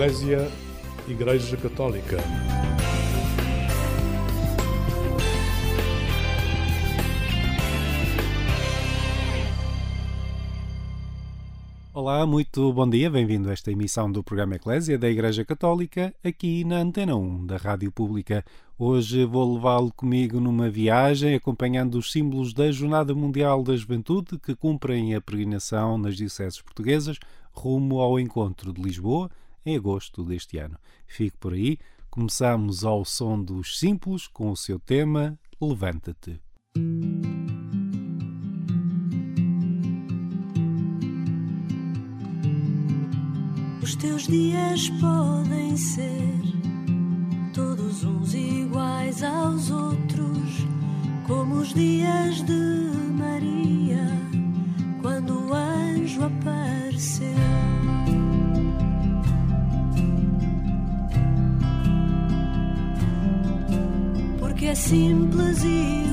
Eclésia, Igreja Católica. Olá, muito bom dia, bem-vindo a esta emissão do programa Eclésia da Igreja Católica, aqui na Antena 1 da Rádio Pública. Hoje vou levá-lo comigo numa viagem acompanhando os símbolos da Jornada Mundial da Juventude que cumprem a peregrinação nas dioceses portuguesas rumo ao encontro de Lisboa em agosto deste ano. Fique por aí, começamos ao som dos símbolos com o seu tema Levanta-te. Os teus dias podem ser todos uns iguais aos outros, como os dias de simples e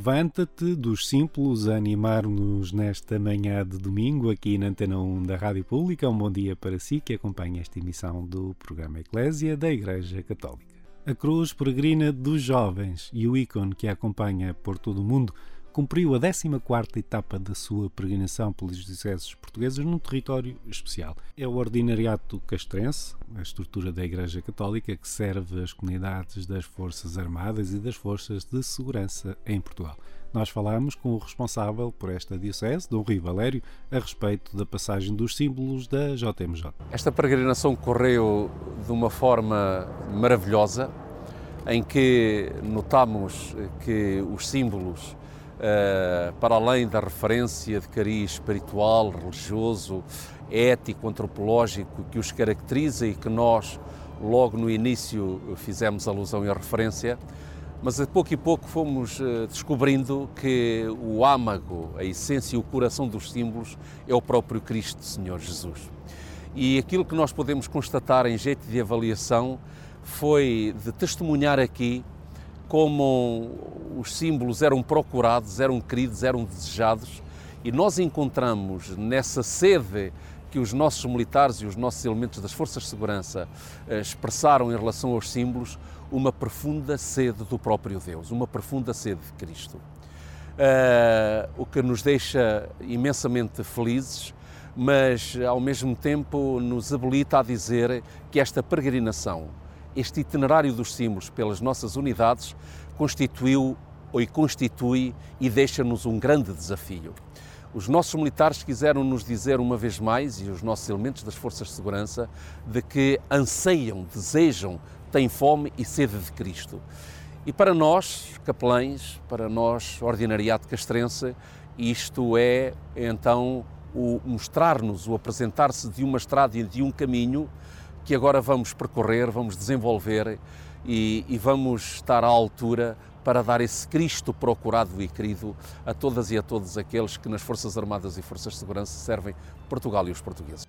Levanta-te dos simples a animar-nos nesta manhã de domingo aqui na Antena 1 da Rádio Pública. Um bom dia para si que acompanha esta emissão do programa Eclésia da Igreja Católica. A cruz peregrina dos jovens e o ícone que a acompanha por todo o mundo cumpriu a 14ª etapa da sua peregrinação pelos dioceses portugueses num território especial. É o Ordinariato Castrense, a estrutura da Igreja Católica que serve as comunidades das Forças Armadas e das Forças de Segurança em Portugal. Nós falámos com o responsável por esta diocese, Dom Rui Valério, a respeito da passagem dos símbolos da JMJ. Esta peregrinação correu de uma forma maravilhosa, em que notamos que os símbolos, para além da referência de cariz espiritual, religioso, ético, antropológico que os caracteriza e que nós, logo no início, fizemos alusão e referência, mas a pouco e pouco fomos eh, descobrindo que o âmago, a essência e o coração dos símbolos é o próprio Cristo, Senhor Jesus. E aquilo que nós podemos constatar em jeito de avaliação foi de testemunhar aqui como os símbolos eram procurados, eram queridos, eram desejados, e nós encontramos nessa sede que os nossos militares e os nossos elementos das forças de segurança eh, expressaram em relação aos símbolos uma profunda sede do próprio Deus, uma profunda sede de Cristo. Uh, o que nos deixa imensamente felizes, mas ao mesmo tempo nos habilita a dizer que esta peregrinação, este itinerário dos símbolos pelas nossas unidades, constituiu e constitui e deixa-nos um grande desafio. Os nossos militares quiseram nos dizer uma vez mais, e os nossos elementos das forças de segurança, de que anseiam, desejam, têm fome e sede de Cristo. E para nós, capelães, para nós, ordinariado castrense, isto é então o mostrar-nos, o apresentar-se de uma estrada e de um caminho que agora vamos percorrer, vamos desenvolver e, e vamos estar à altura para dar esse Cristo procurado e querido a todas e a todos aqueles que nas Forças Armadas e Forças de Segurança servem Portugal e os portugueses.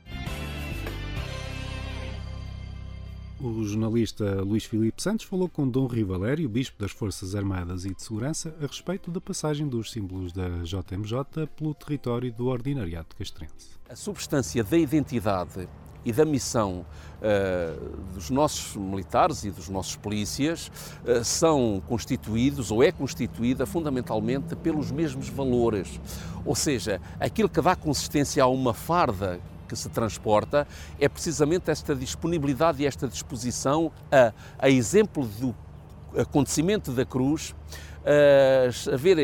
O jornalista Luís Filipe Santos falou com Dom Rio Valério, bispo das Forças Armadas e de Segurança, a respeito da passagem dos símbolos da JMJ pelo território do Ordinariado Castrense. A substância da identidade e da missão uh, dos nossos militares e dos nossos polícias uh, são constituídos ou é constituída fundamentalmente pelos mesmos valores. Ou seja, aquilo que dá consistência a uma farda que se transporta é precisamente esta disponibilidade e esta disposição a, a exemplo do acontecimento da cruz, a haver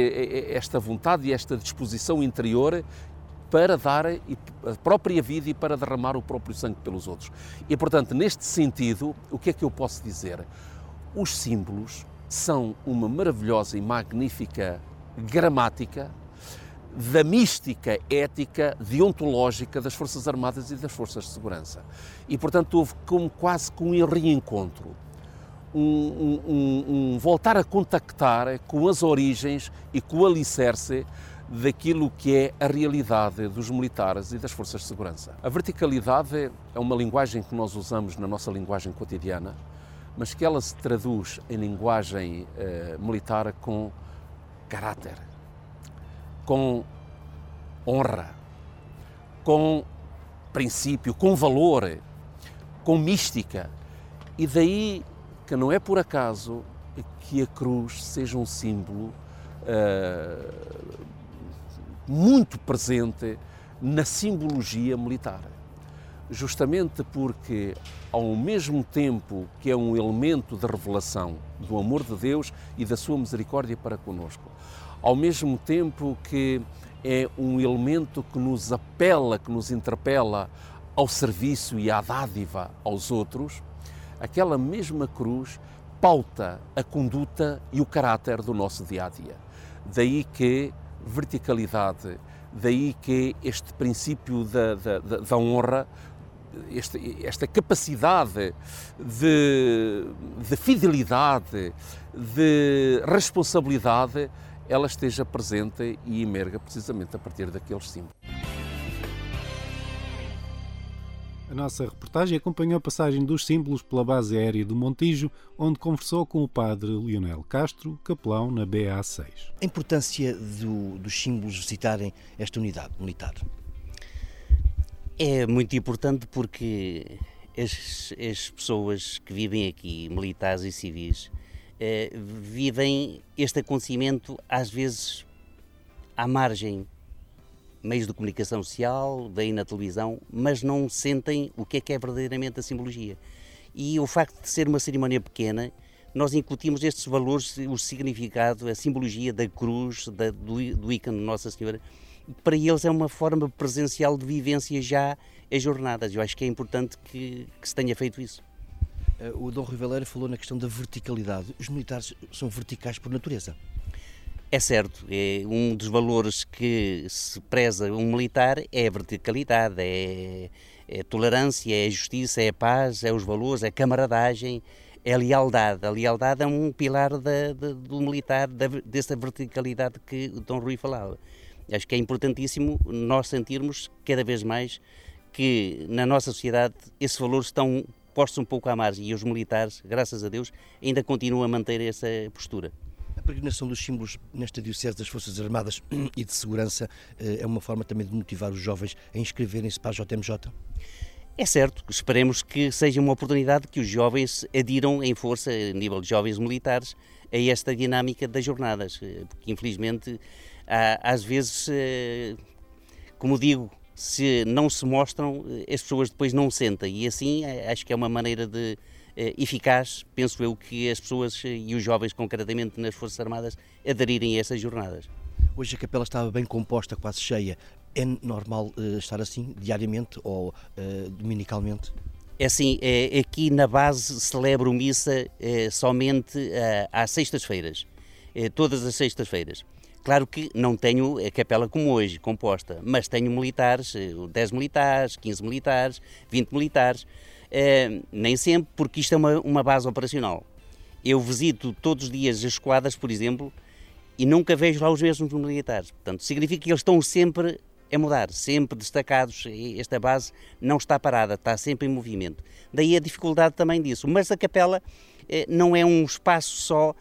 esta vontade e esta disposição interior para dar a própria vida e para derramar o próprio sangue pelos outros. E, portanto, neste sentido, o que é que eu posso dizer? Os símbolos são uma maravilhosa e magnífica gramática da mística ética deontológica das Forças Armadas e das Forças de Segurança. E, portanto, houve como quase com um reencontro, um, um, um, voltar a contactar com as origens e com o alicerce daquilo que é a realidade dos militares e das forças de segurança. A verticalidade é uma linguagem que nós usamos na nossa linguagem cotidiana, mas que ela se traduz em linguagem eh, militar com caráter, com honra, com princípio, com valor, com mística. E daí que não é por acaso que a cruz seja um símbolo uh, muito presente na simbologia militar. Justamente porque, ao mesmo tempo que é um elemento de revelação do amor de Deus e da sua misericórdia para conosco, ao mesmo tempo que é um elemento que nos apela, que nos interpela ao serviço e à dádiva aos outros, aquela mesma cruz pauta a conduta e o caráter do nosso dia a dia. Daí que verticalidade. Daí que este princípio da, da, da honra, este, esta capacidade de, de fidelidade, de responsabilidade, ela esteja presente e emerga precisamente a partir daqueles símbolos. A nossa reportagem acompanhou a passagem dos símbolos pela base aérea do Montijo, onde conversou com o padre Lionel Castro, capelão na BA-6. A importância do, dos símbolos visitarem esta unidade militar? É muito importante porque as, as pessoas que vivem aqui, militares e civis, eh, vivem este acontecimento às vezes à margem meios de comunicação social, veem na televisão, mas não sentem o que é que é verdadeiramente a simbologia. E o facto de ser uma cerimónia pequena, nós incutimos estes valores, o significado, a simbologia da cruz, da, do, do ícone Nossa Senhora. Para eles é uma forma presencial de vivência já as jornadas. Eu acho que é importante que, que se tenha feito isso. Eh, o Dom Riveleira falou na questão da verticalidade. Os militares são verticais por natureza. É certo, é um dos valores que se preza um militar é a verticalidade, é, é a tolerância, é a justiça, é a paz, é os valores, é a camaradagem, é a lealdade. A lealdade é um pilar da, da, do militar, da, dessa verticalidade que o Dom Rui falava. Acho que é importantíssimo nós sentirmos cada vez mais que na nossa sociedade esses valores estão postos um pouco à margem e os militares, graças a Deus, ainda continuam a manter essa postura. Peregrinação dos símbolos nesta Diocese das Forças Armadas e de Segurança é uma forma também de motivar os jovens a inscreverem-se para a JMJ? É certo, esperemos que seja uma oportunidade que os jovens adiram em força, a nível de jovens militares, a esta dinâmica das jornadas, porque infelizmente há, às vezes, como digo, se não se mostram, as pessoas depois não sentem. E assim acho que é uma maneira de eh, eficaz, penso eu, que as pessoas e os jovens, concretamente nas Forças Armadas, aderirem a essas jornadas. Hoje a capela estava bem composta, quase cheia. É normal uh, estar assim diariamente ou uh, dominicalmente? É assim, é, aqui na base celebro missa é, somente às sextas-feiras, é, todas as sextas-feiras. Claro que não tenho a capela como hoje, composta, mas tenho militares, 10 eh, militares, 15 militares, 20 militares, eh, nem sempre, porque isto é uma, uma base operacional. Eu visito todos os dias as esquadras, por exemplo, e nunca vejo lá os mesmos militares. Portanto, significa que eles estão sempre a mudar, sempre destacados. Esta base não está parada, está sempre em movimento. Daí a dificuldade também disso. Mas a capela eh, não é um espaço só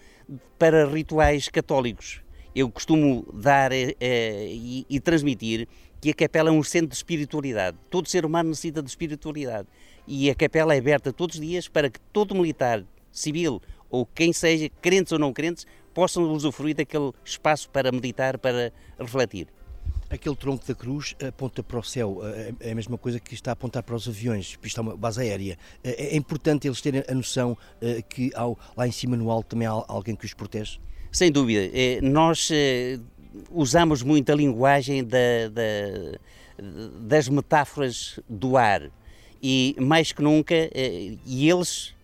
para rituais católicos eu costumo dar é, e, e, transmitir que a capela é um centro de espiritualidade. Todo ser humano necessita de espiritualidade. E a capela é aberta todos os dias para que todo militar, civil ou quem seja, crentes ou não crentes, possam usufruir daquele espaço para meditar, para refletir. Aquele tronco da cruz aponta para o céu, é a mesma coisa que está a apontar para os aviões, isto é uma base aérea. É importante eles terem a noção que ao, lá em cima no alto também há alguém que os protege? Sem dúvida. Eh, nós eh, usamos muito a linguagem da, da, das metáforas do ar e mais que nunca, eh, e eles,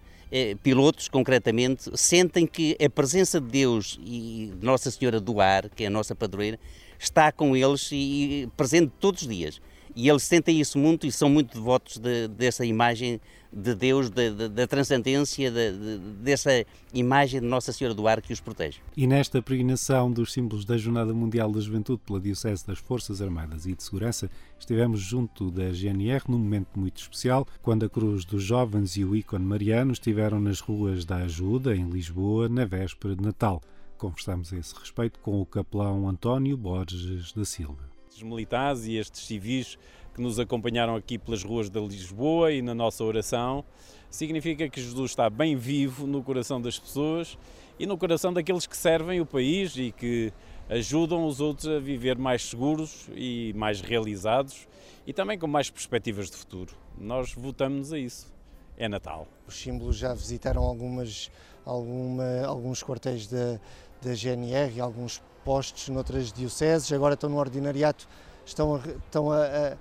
pilotos concretamente, sentem que a presença de Deus e Nossa Senhora do Ar, que é a nossa padroeira, está com eles e presente todos os dias. E eles sentem isso muito e são muito devotos de, dessa imagem de Deus, da transcendência, de, de, dessa imagem de Nossa Senhora do Ar que os protege. E nesta peregrinação dos símbolos da Jornada Mundial da Juventude pela Diocese das Forças Armadas e de Segurança, estivemos junto da GNR num momento muito especial, quando a Cruz dos Jovens e o ícone mariano estiveram nas ruas da Ajuda, em Lisboa, na véspera de Natal. Conversamos a esse respeito com o capelão António Borges da Silva. Estes militares e estes civis que nos acompanharam aqui pelas ruas de Lisboa e na nossa oração, significa que Jesus está bem vivo no coração das pessoas e no coração daqueles que servem o país e que ajudam os outros a viver mais seguros e mais realizados e também com mais perspectivas de futuro. Nós votamos a isso. É Natal. Os símbolos já visitaram algumas, alguma, alguns quartéis da, da GNR e alguns postos noutras dioceses, agora estão no ordinariato, estão a, estão a, a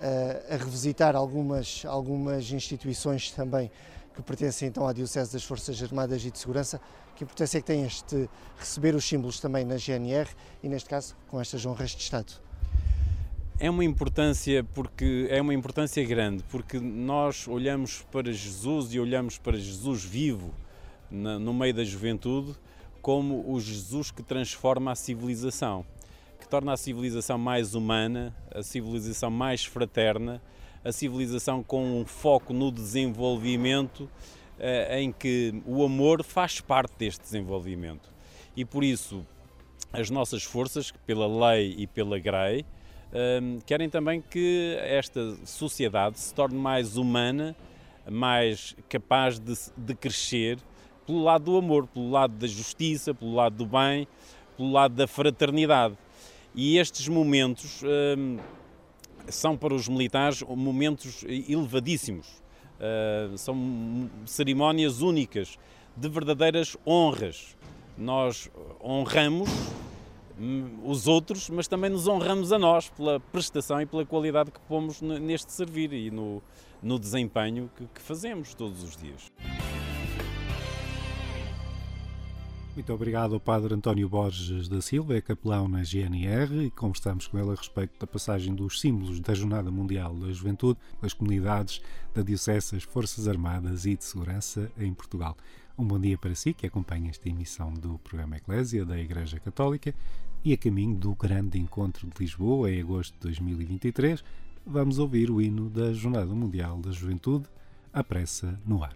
a, revisitar algumas, algumas instituições também que pertencem então à Diocese das Forças Armadas e de Segurança. Que importância é que tem este receber os símbolos também na GNR e neste caso com estas honras de Estado? É uma importância porque é uma importância grande porque nós olhamos para Jesus e olhamos para Jesus vivo na, no meio da juventude como o Jesus que transforma a civilização torna a civilização mais humana, a civilização mais fraterna, a civilização com um foco no desenvolvimento, eh, em que o amor faz parte deste desenvolvimento. E por isso, as nossas forças, pela lei e pela grei, ehm, querem também que esta sociedade se torne mais humana, mais capaz de, de crescer pelo lado do amor, pelo lado da justiça, pelo lado do bem, pelo lado da fraternidade. E estes momentos hum, são para os militares momentos elevadíssimos. Uh, são cerimónias únicas, de verdadeiras honras. Nós honramos hum, os outros, mas também nos honramos a nós pela prestação e pela qualidade que pomos neste servir e no, no desempenho que, que fazemos todos os dias. Muito obrigado ao Padre António Borges da Silva, é capelão na GNR, e conversamos com ele a respeito da passagem dos símbolos da Jornada Mundial da Juventude pelas comunidades da Diocese, das Forças Armadas e de Segurança em Portugal. Um bom dia para si que acompanha esta emissão do programa Eclésia da Igreja Católica e a caminho do grande encontro de Lisboa em agosto de 2023. vamos ouvir o hino da Jornada Mundial da Juventude, à pressa no ar.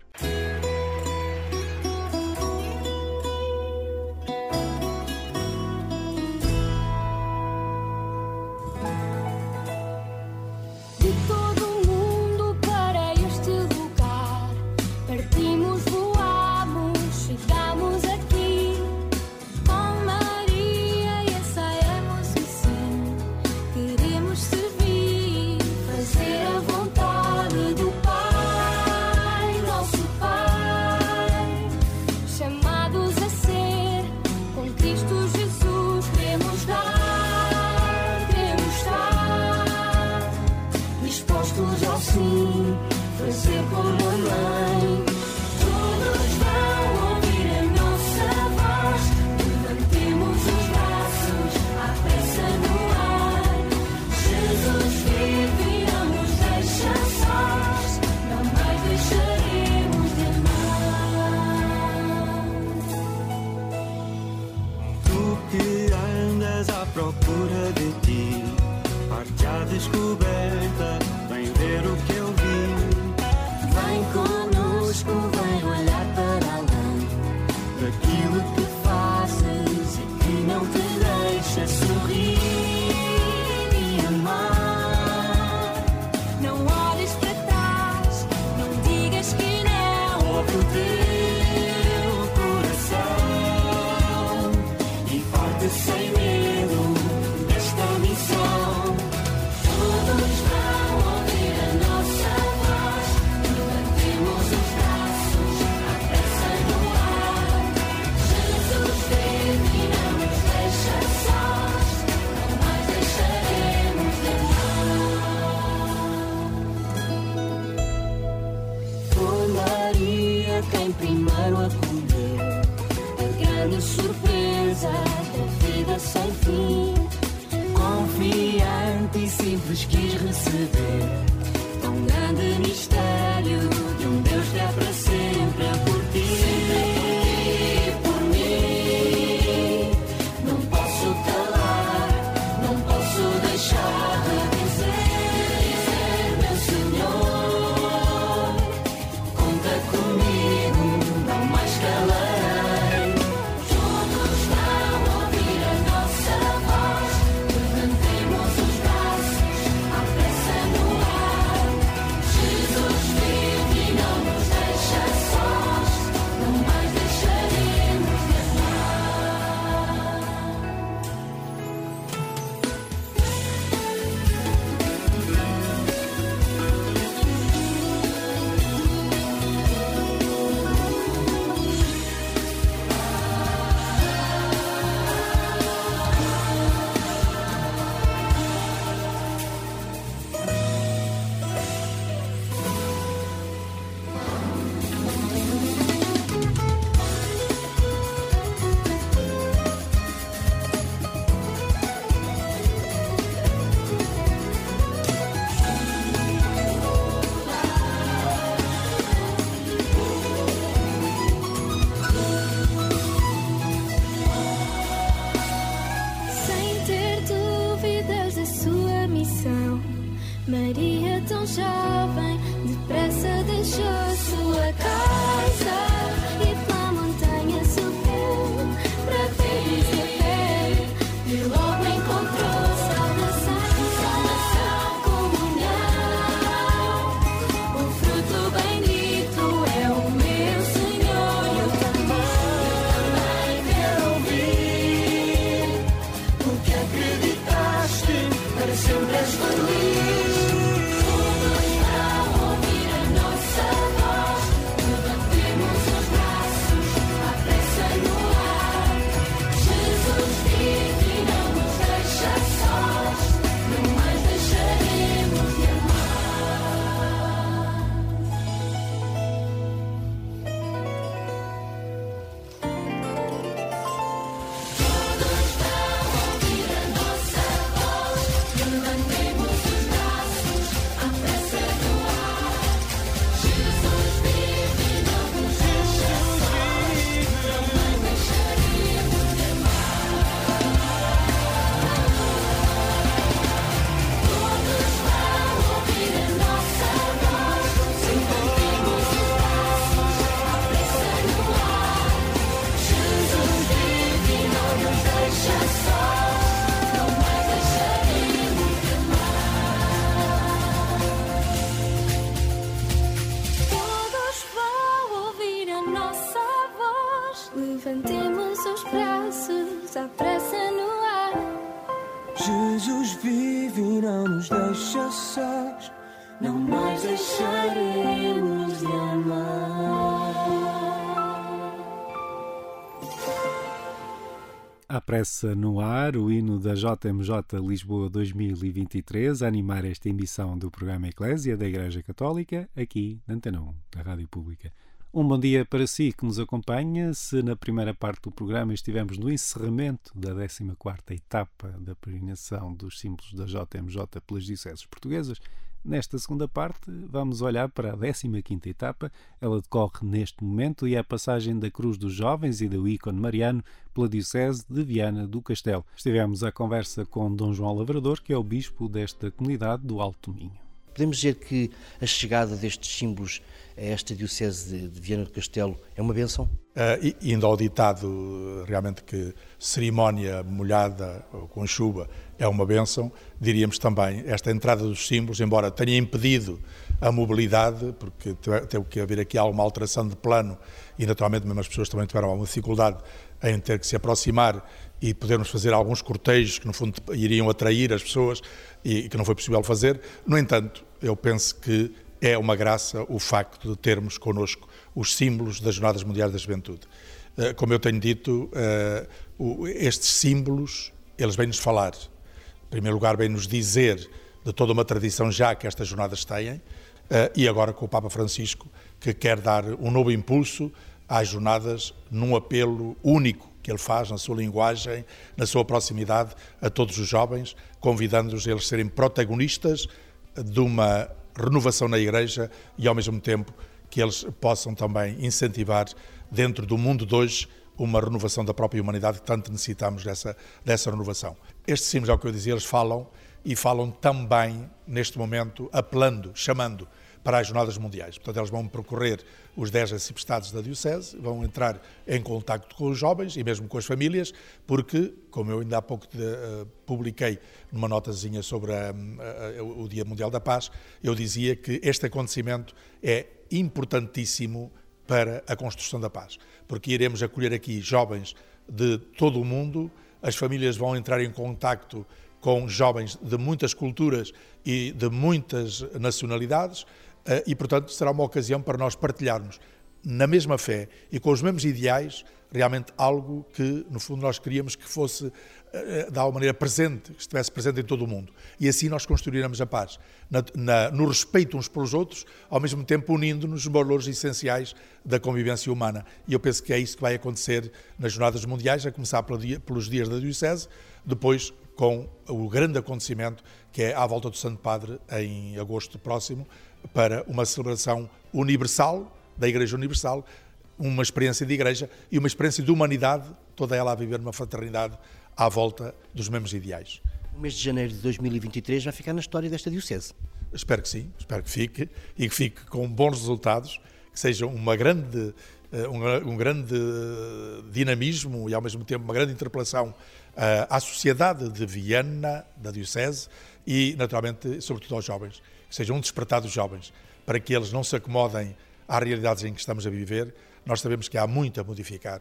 Sempre À pressa no ar, o hino da JMJ Lisboa 2023 a animar esta emissão do programa Eclésia da Igreja Católica, aqui na Antena 1, da Rádio Pública. Um bom dia para si que nos acompanha. Se na primeira parte do programa estivemos no encerramento da 14ª etapa da peregrinação dos símbolos da JMJ pelas dioceses portuguesas, nesta segunda parte vamos olhar para a 15ª etapa. Ela decorre neste momento e é a passagem da Cruz dos Jovens e do ícone mariano pela diocese de Viana do Castelo. Estivemos à conversa com Dom João Lavrador, que é o bispo desta comunidade do Alto Minho. Podemos dizer que a chegada destes símbolos a esta Diocese de, de Viana do Castelo é uma benção? Uh, indo ao ditado realmente que cerimónia molhada ou com chuva é uma benção, diríamos também esta entrada dos símbolos, embora tenha impedido a mobilidade, porque teve que haver aqui alguma alteração de plano e naturalmente mesmo as pessoas também tiveram alguma dificuldade em ter que se aproximar e podermos fazer alguns cortejos que no fundo iriam atrair as pessoas e que não foi possível fazer. No entanto, eu penso que é uma graça o facto de termos connosco os símbolos das Jornadas Mundiais da Juventude. Eh, como eu tenho dito, eh, estes símbolos, eles vêm-nos falar. Em primeiro lugar, vêm-nos dizer de toda uma tradição já que estas jornadas têm, eh, e agora com o Papa Francisco, que quer dar um novo impulso às jornadas num apelo único que ele faz na sua linguagem, na sua proximidade a todos os jovens, convidando-os a eles serem protagonistas de uma renovação na Igreja e, ao mesmo tempo, que eles possam também incentivar, dentro do mundo de hoje, uma renovação da própria humanidade, que tanto necessitamos dessa, dessa renovação. Estes símbolos, é o que eu dizia, eles falam e falam também, neste momento, apelando, chamando para as Jornadas Mundiais. Portanto, eles vão percorrer os 10 arciprestados da Diocese, vão entrar em contacto com os jovens e mesmo com as famílias, porque, como eu ainda há pouco de, uh, publiquei numa notazinha sobre a, a, a, o Dia Mundial da Paz, eu dizia que este acontecimento é importantíssimo para a construção da paz, porque iremos acolher aqui jovens de todo o mundo, as famílias vão entrar em contacto com jovens de muitas culturas e de muitas nacionalidades, eh, e, portanto, será uma ocasião para nós partilharmos na mesma fé e com os mesmos ideais, realmente algo que, no fundo, nós queríamos que fosse, eh, de alguma maneira, presente, que estivesse presente em todo o mundo. E assim nós construiremos a paz, na, na, no respeito uns pelos outros, ao mesmo tempo unindo-nos nos valores essenciais da convivência humana. E eu penso que é isso que vai acontecer nas Jornadas Mundiais, a começar pelos dias da Diocese, depois com o grande acontecimento que é à volta do Santo Padre em agosto próximo, para uma celebração universal, da Igreja Universal, uma experiência de igreja e uma experiência de humanidade, toda ela a viver numa fraternidade à volta dos mesmos ideais. O mês de janeiro de 2023 vai ficar na história desta Diocese. Espero que sim, espero que fique e que fique com bons resultados, que seja uma grande, eh, um, um grande dinamismo e ao mesmo tempo uma grande interpelação uh, à sociedade de Viena, da Diocese e naturalmente, sobretudo aos jovens seja um despertar dos jovens, para que eles não se acomodem às realidades em que estamos a viver. Nós sabemos que há muito a modificar.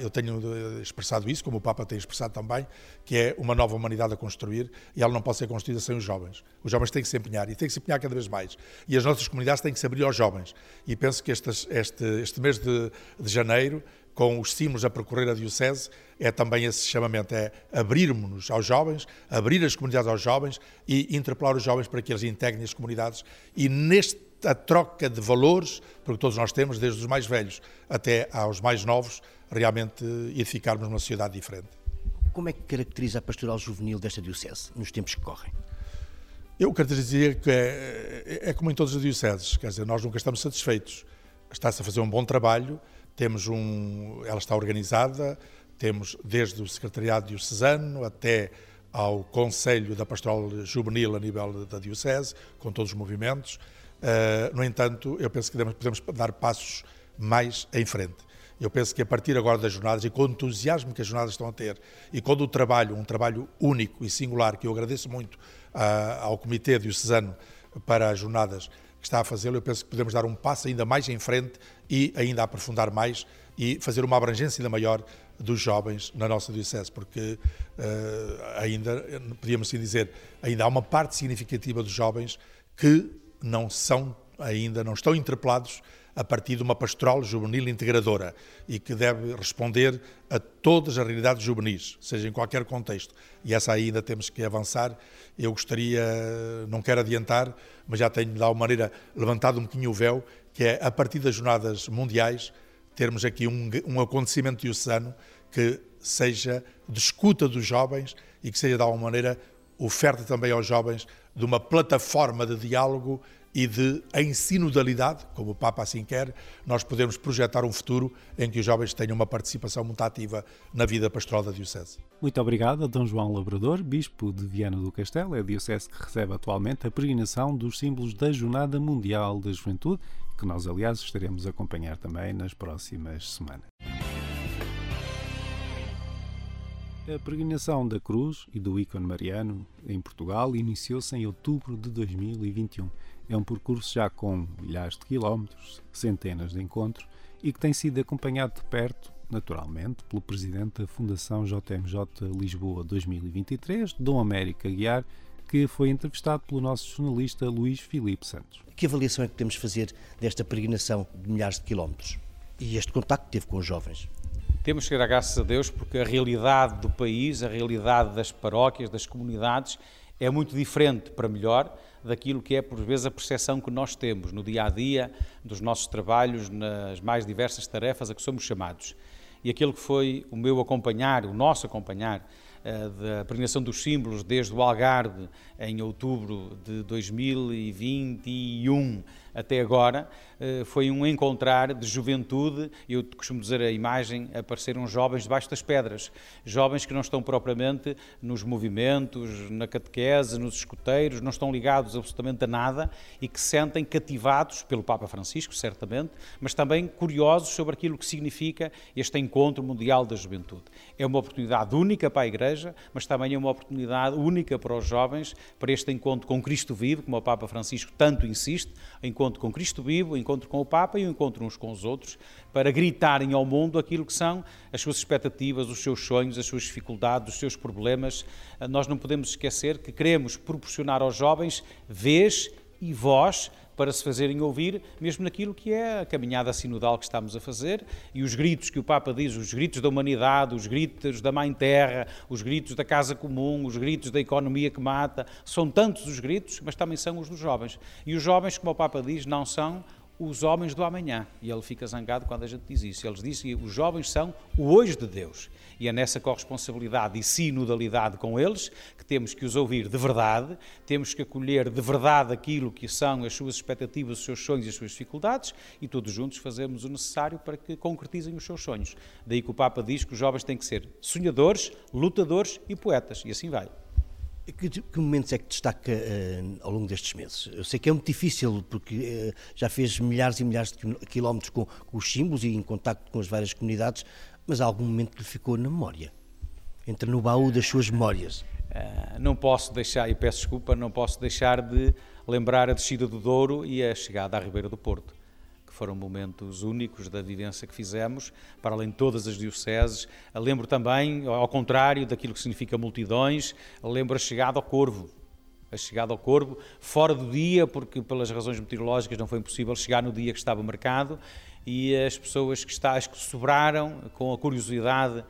Eu tenho eh, expressado isso, como o Papa tem expressado também, que é uma nova humanidade a construir e ela não pode ser construída sem os jovens. Os jovens têm que se empenhar e têm que se empenhar cada vez mais. E as nossas comunidades têm que se abrir aos jovens. E penso que este, este, este mês de, de janeiro com os símbolos a percorrer a Diocese, é também esse chamamento, é abrirmos-nos aos jovens, abrir as comunidades aos jovens e interpelar os jovens para que eles integrem as comunidades e nesta troca de valores, porque todos nós temos, desde os mais velhos até aos mais novos, realmente edificarmos uma sociedade diferente. Como é que caracteriza a pastoral juvenil desta Diocese, nos tempos que correm? Eu caracterizaria que é, é, como em todas as dioceses, quer dizer, nós nunca estamos satisfeitos. Está-se a fazer um bom trabalho, temos um, ela está organizada, temos desde o Secretariado Diocesano até ao Conselho da Pastoral Juvenil a nível da Diocese, com todos os movimentos. Uh, no entanto, eu penso que podemos dar passos mais em frente. Eu penso que a partir agora das jornadas e com o entusiasmo que as jornadas estão a ter e com o trabalho, um trabalho único e singular, que eu agradeço muito uh, ao Comitê Diocesano para as jornadas que está a fazê-lo, eu penso que podemos dar um passo ainda mais em frente e ainda aprofundar mais e fazer uma abrangência ainda maior dos jovens na nossa Diocese, porque uh, ainda, podíamos assim dizer, ainda há uma parte significativa dos jovens que não são ainda, não estão interpelados a partir de uma pastoral juvenil integradora e que deve responder a todas as realidades juvenis, seja em qualquer contexto. E essa ainda temos que avançar. Eu gostaria, não quero adiantar, mas já tenho de alguma maneira levantado um bocadinho o véu, que é a partir das jornadas mundiais termos aqui um, um acontecimento diocesano que seja de escuta dos jovens e que seja de alguma maneira oferta também aos jovens de uma plataforma de diálogo e de, em sinodalidade, como o Papa assim quer, nós podemos projetar um futuro em que os jovens tenham uma participação muito ativa na vida pastoral da Diocese. Muito obrigado a Dom João Labrador, Bispo de Viana do Castelo, é a Diocese que recebe atualmente a peregrinação dos símbolos da Jornada Mundial da Juventude, que nós, aliás, estaremos a acompanhar também nas próximas semanas. A peregrinação da Cruz e do ícone mariano em Portugal iniciou-se em outubro de 2021 é um percurso já com milhares de quilómetros, centenas de encontros e que tem sido acompanhado de perto, naturalmente, pelo presidente da Fundação JMJ Lisboa 2023, Dom América Guiar, que foi entrevistado pelo nosso jornalista Luís Filipe Santos. Que avaliação é que podemos fazer desta peregrinação de milhares de quilómetros e este contacto que teve com os jovens? Temos que dar graças a Deus porque a realidade do país, a realidade das paróquias, das comunidades, é muito diferente para melhor daquilo que é, por vezes, a percepção que nós temos no dia a dia dos nossos trabalhos, nas mais diversas tarefas a que somos chamados. E aquilo que foi o meu acompanhar, o nosso acompanhar, eh, da peregrinação dos símbolos desde o Algarve em outubro de 2021 até agora, eh, foi um encontrar de juventude. Eu costumo dizer a imagem: apareceram jovens debaixo das pedras. Jovens que não estão propriamente nos movimentos, na catequese, nos escuteiros, não estão ligados absolutamente a nada e que se sentem cativados pelo Papa Francisco, certamente, mas também curiosos sobre aquilo que significa este encontro mundial da juventude. É uma oportunidade única para a Igreja, mas também é uma oportunidade única para os jovens para este encontro com Cristo vivo, como o Papa Francisco tanto insiste, encontro com Cristo vivo, encontro com o Papa e o encontro uns com os outros, para gritarem ao mundo aquilo que são as suas expectativas, os seus sonhos, as suas dificuldades, os seus problemas. Nós não podemos esquecer que queremos proporcionar aos jovens vez e voz para se fazerem ouvir, mesmo naquilo que é a caminhada sinodal que estamos a fazer e os gritos que o Papa diz, os gritos da humanidade, os gritos da Mãe Terra, os gritos da casa comum, os gritos da economia que mata, são tantos os gritos, mas também são os dos jovens. E os jovens, como o Papa diz, não são os homens do amanhã. E ele fica zangado quando a gente diz isso. Eles dizem que os jovens são o hoje de Deus. E é nessa corresponsabilidade e sinodalidade com eles que temos que os ouvir de verdade, temos que acolher de verdade aquilo que são as suas expectativas, os seus sonhos e as suas dificuldades e todos juntos fazermos o necessário para que concretizem os seus sonhos. Daí que o Papa diz que os jovens têm que ser sonhadores, lutadores e poetas. E assim vai. Que, que, momentos é que destaca uh, ao longo destes meses? Eu sei que é muito difícil, porque uh, já fez milhares e milhares de quilómetros com, com, os símbolos e em contacto com as várias comunidades, mas há algum momento que lhe ficou na memória? Entra no baú das suas memórias. Uh, não posso deixar, e peço desculpa, não posso deixar de lembrar a descida do Douro e a chegada à Ribeira do Porto foram momentos únicos da vivência que fizemos, para além de todas as dioceses. Lembro também, ao contrário daquilo que significa multidões, lembro a chegada ao Corvo, a chegada ao Corvo, fora do dia, porque pelas razões meteorológicas não foi possível chegar no dia que estava marcado, e as pessoas que, está, que sobraram, com a curiosidade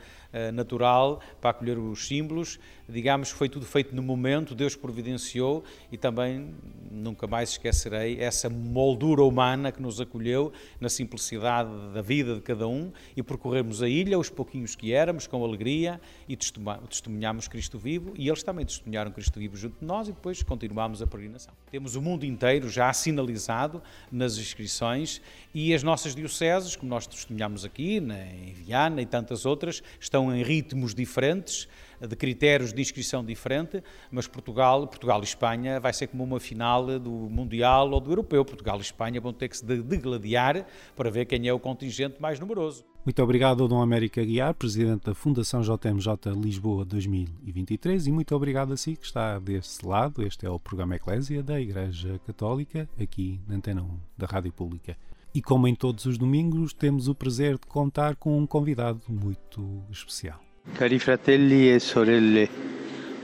natural para acolher os símbolos, digamos que foi tudo feito no momento, Deus providenciou e também nunca mais esquecerei essa moldura humana que nos acolheu na simplicidade da vida de cada um e percorremos a ilha, os pouquinhos que éramos, com alegria e testemunhámos Cristo vivo e eles também testemunharam Cristo vivo junto de nós e depois continuámos a peregrinação. Temos o mundo inteiro já sinalizado nas inscrições e as nossas dioceses, como nós testemunhamos aqui, em Viana e tantas outras, estão em ritmos diferentes, de critérios de inscrição diferente, mas Portugal, Portugal e Espanha vai ser como uma final do Mundial ou do Europeu. Portugal e Espanha vão ter que se degladiar para ver quem é o contingente mais numeroso. Muito obrigado, Dom América Guiar, Presidente da Fundação JMJ Lisboa 2023 e muito obrigado a si que está desse lado. Este é o programa Eclésia da Igreja Católica, aqui na Antena 1 da Rádio Pública. E como em todos os domingos, temos o prazer de contar com um convidado muito especial. Cari fratelli e sorelle,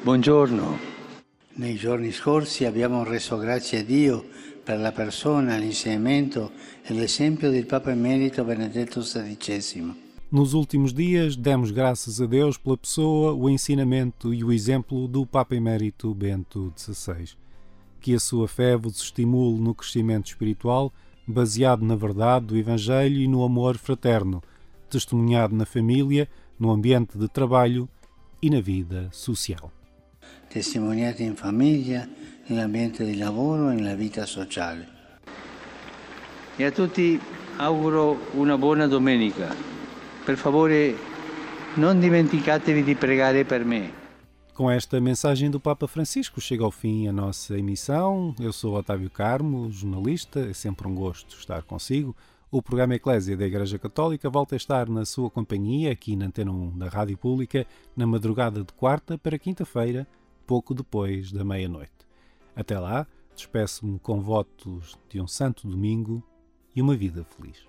buongiorno. Nei giorni scorsi abbiamo reso grazie a Dio per la persona, l'insegnamento e l'esempio del Papa Emerito Benedetto XVI. Nos últimos dias, demos graças a Deus pela pessoa, o ensinamento e o exemplo do Papa Emérito Bento XVI. Que a sua fé vos estimule no crescimento espiritual, baseado na verdade do Evangelho e no amor fraterno, testemunhado na família, no ambiente de trabalho e na vida social. Testimoniate in famiglia, nell'ambiente di lavoro e nella vita sociale. E a tutti auguro una buona domenica. Per favore, non dimenticatevi di pregare per me. Com esta mensagem do Papa Francisco chega ao fim a nossa emissão. Eu sou Otávio Carmo, jornalista. É sempre um gosto estar consigo. O programa Eclésia da Igreja Católica volta a estar na sua companhia aqui na Antena 1 da Rádio Pública na madrugada de quarta para quinta-feira, pouco depois da meia-noite. Até lá, despeço-me com votos de um santo domingo e uma vida feliz.